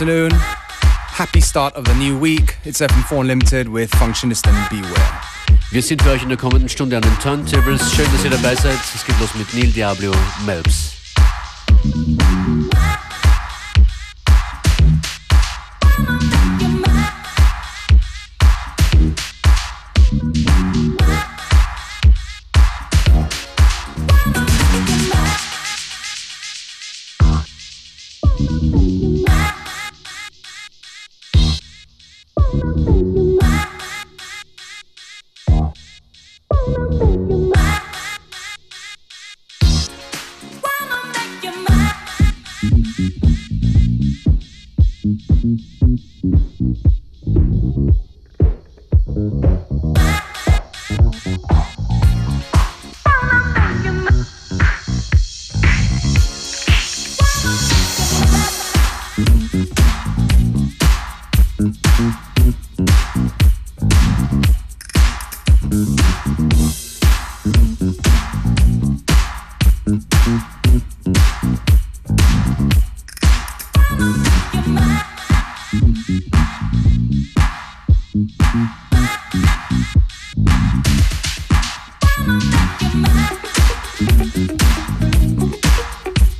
Afternoon. Happy start of the new week. It's FM4 Unlimited with Functionist and Beware. Wir sind für euch in der kommenden Stunde an den Turntables. Schön, dass ihr dabei seid. Es geht los mit Neil Diablo Melbs.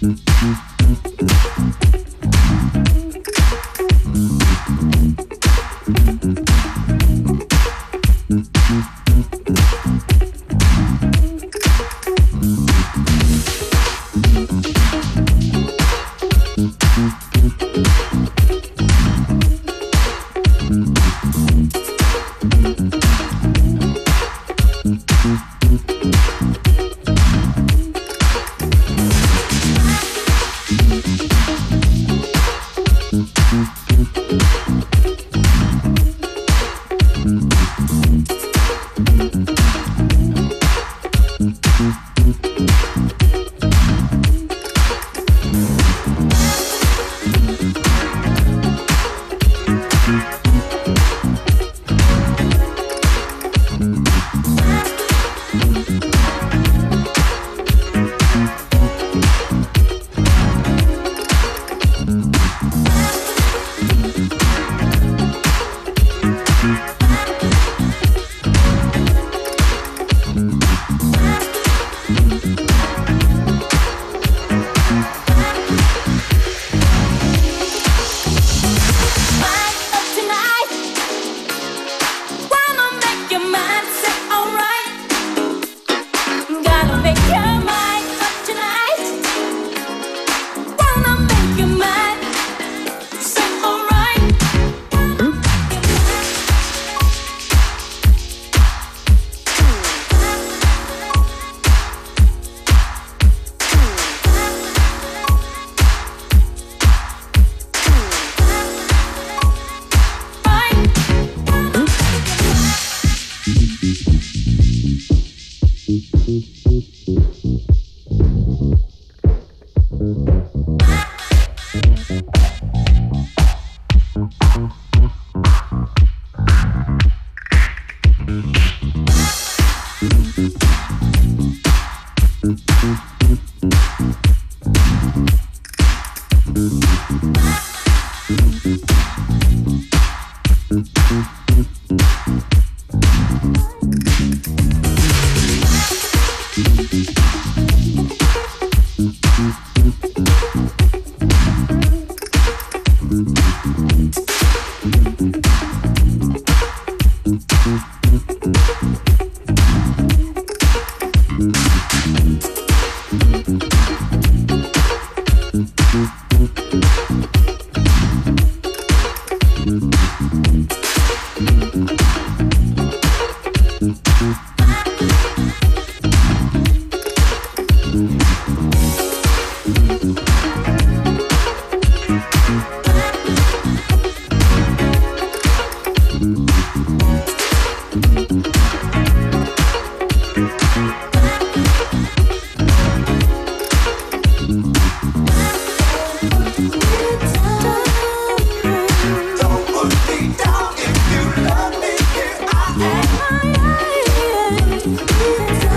Mm-hmm. Yeah.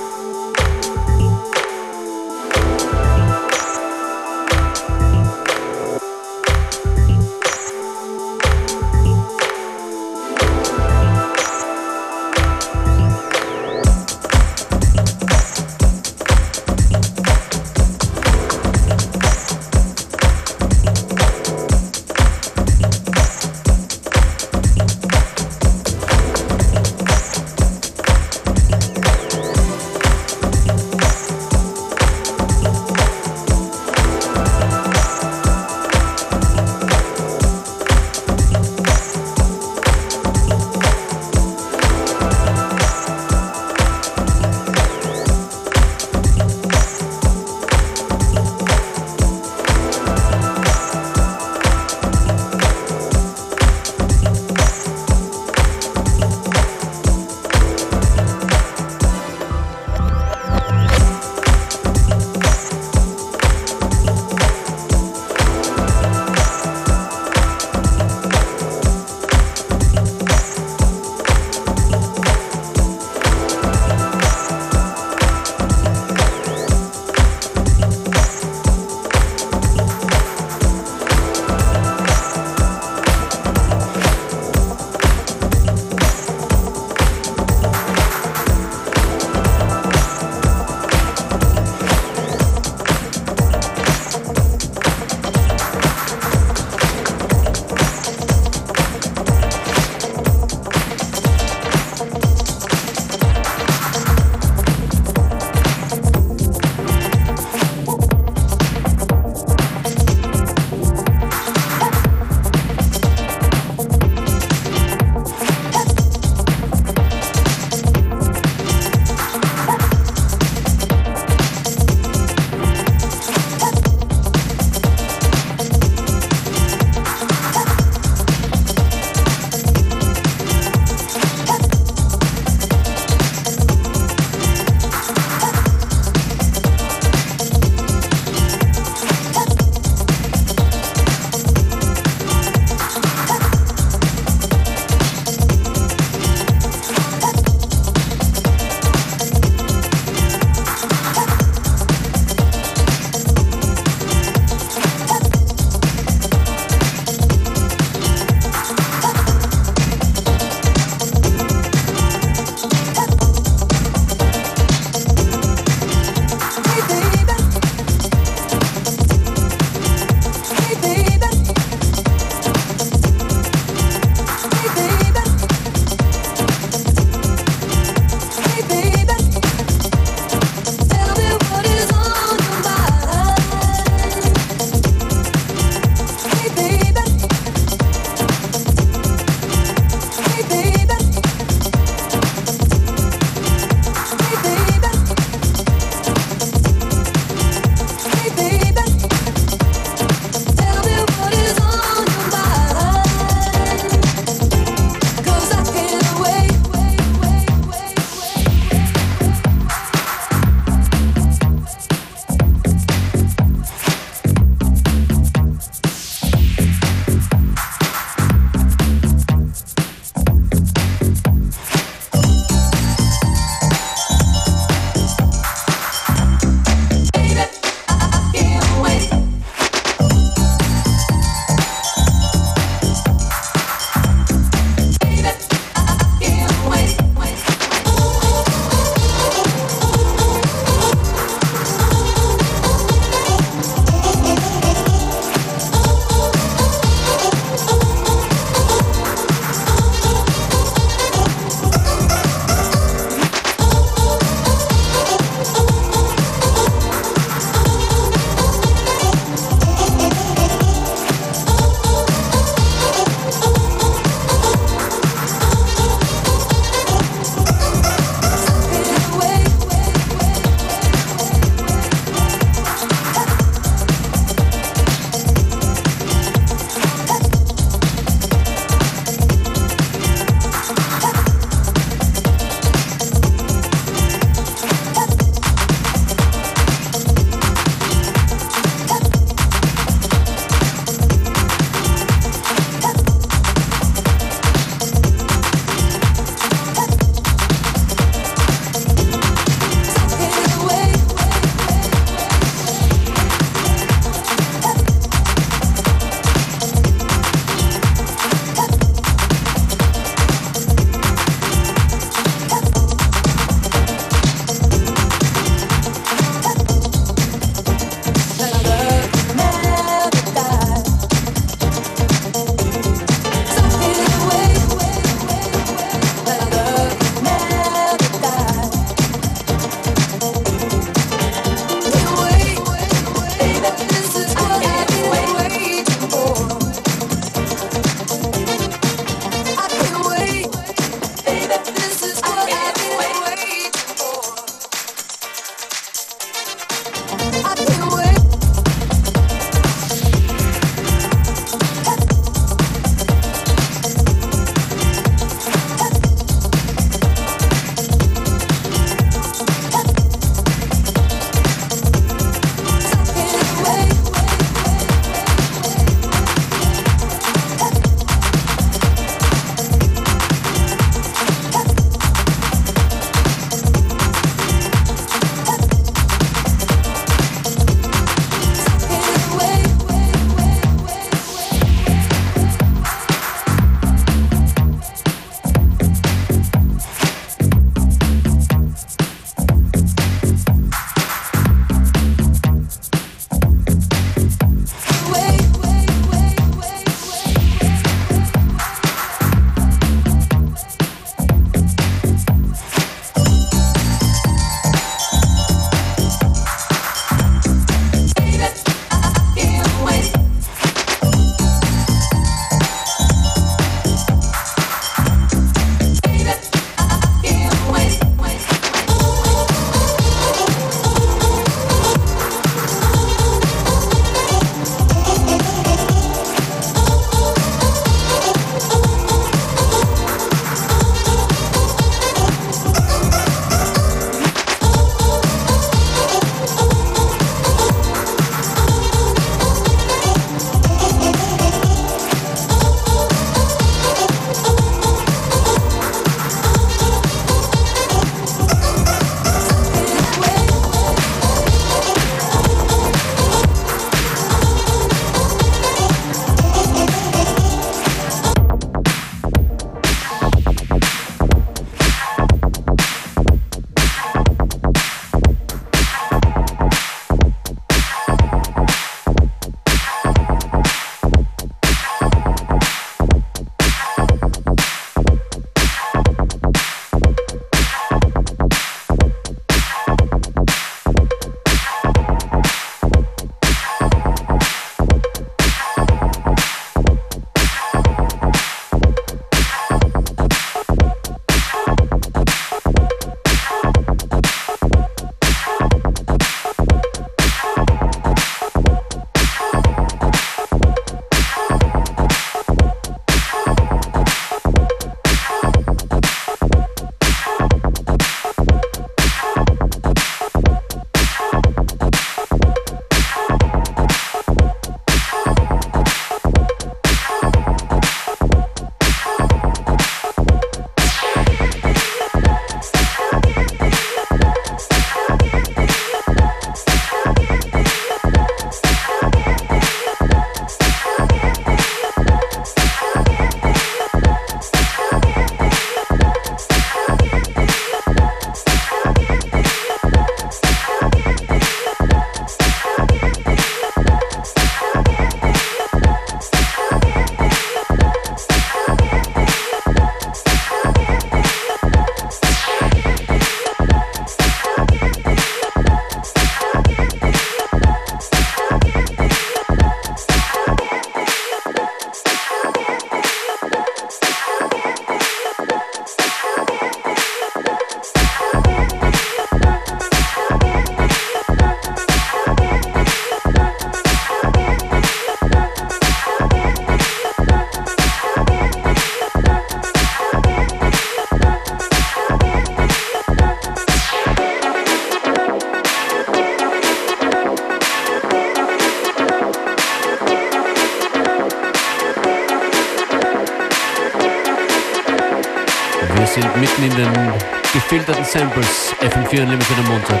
Sind mitten in den gefilterten Samples. FM4 Unlimited am Montag.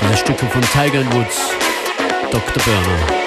Diese Stücke von Tiger Woods, Dr. Burner.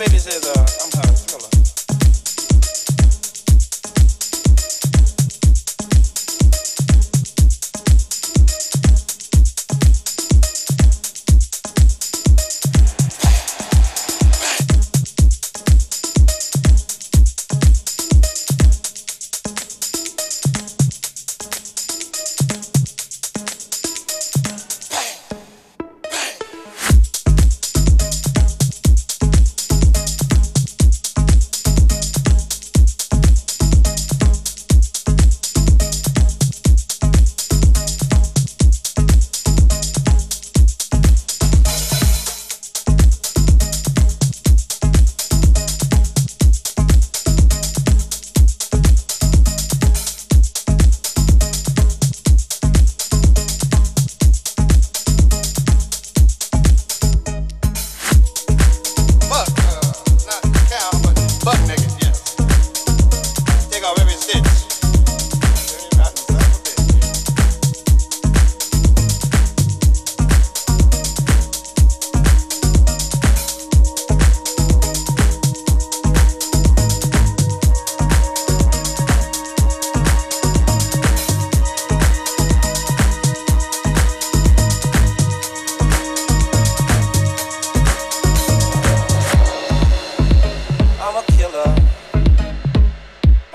babysitter. I'm her.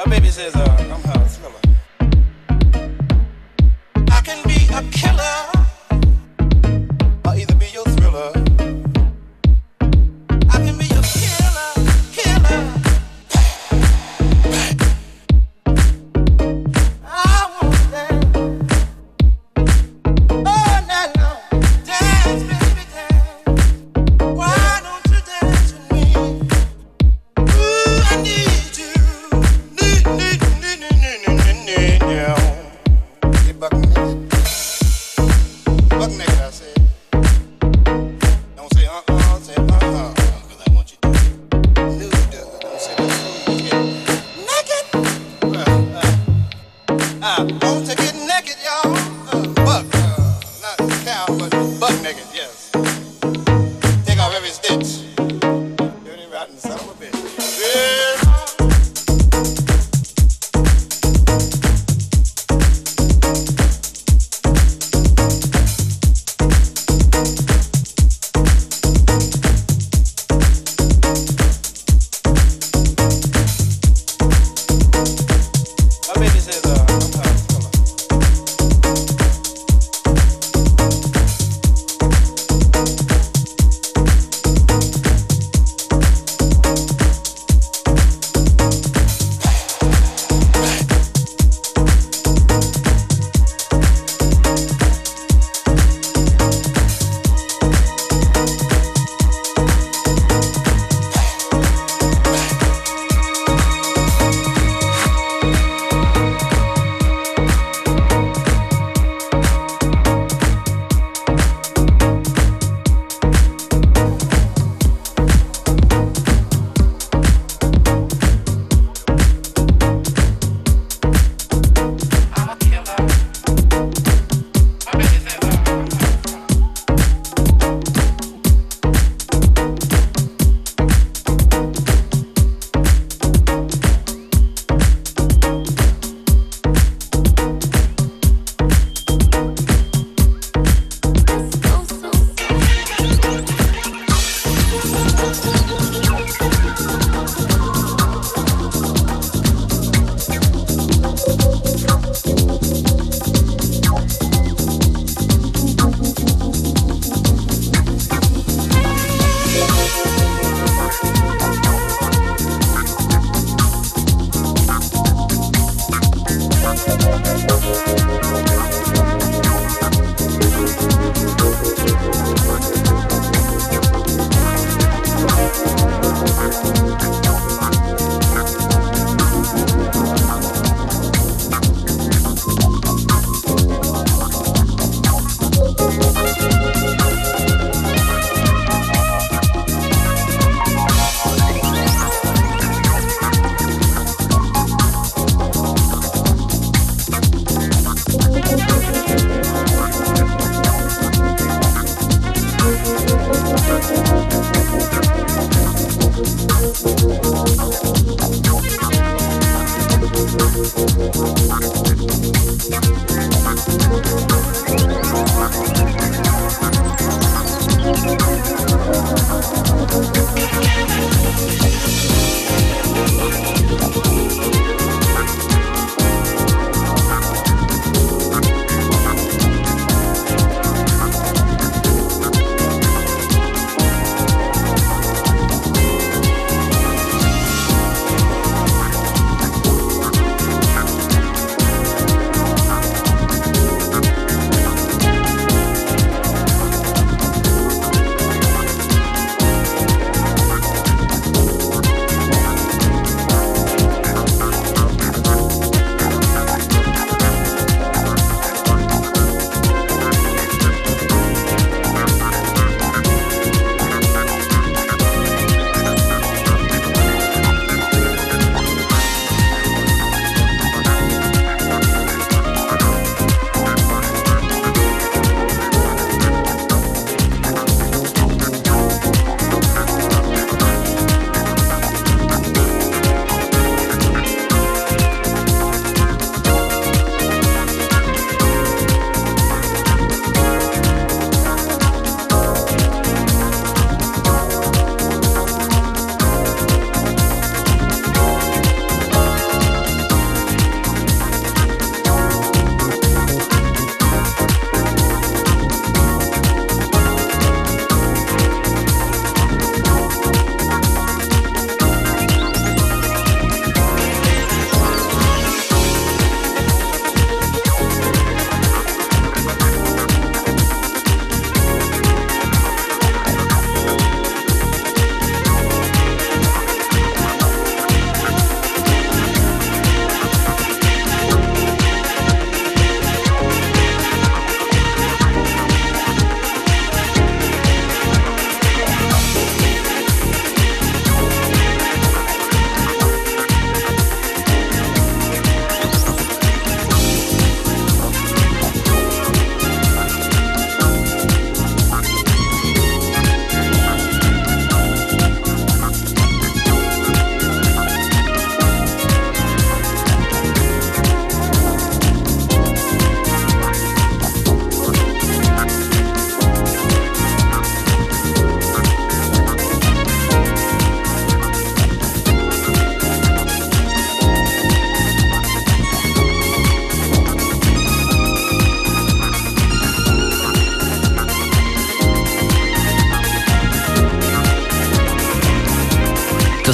My baby says, uh, I'm. I can be a killer.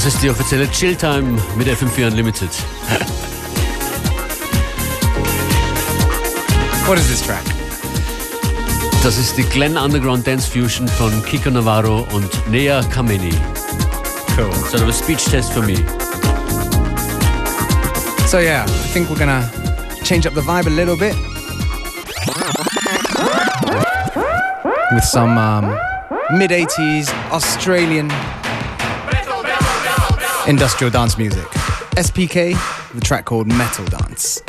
Das ist die offizielle Chill Time mit FM4 Unlimited. What is this track? Das ist die Glenn Underground Dance Fusion von Kiko Navarro und Nea Kameni. Cool. Sort of a speech test for me. So yeah, I think we're gonna change up the vibe a little bit with some um, mid 80s Australian industrial dance music. SPK, the track called Metal Dance.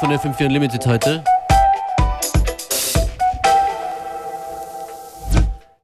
Von FM4 Unlimited heute.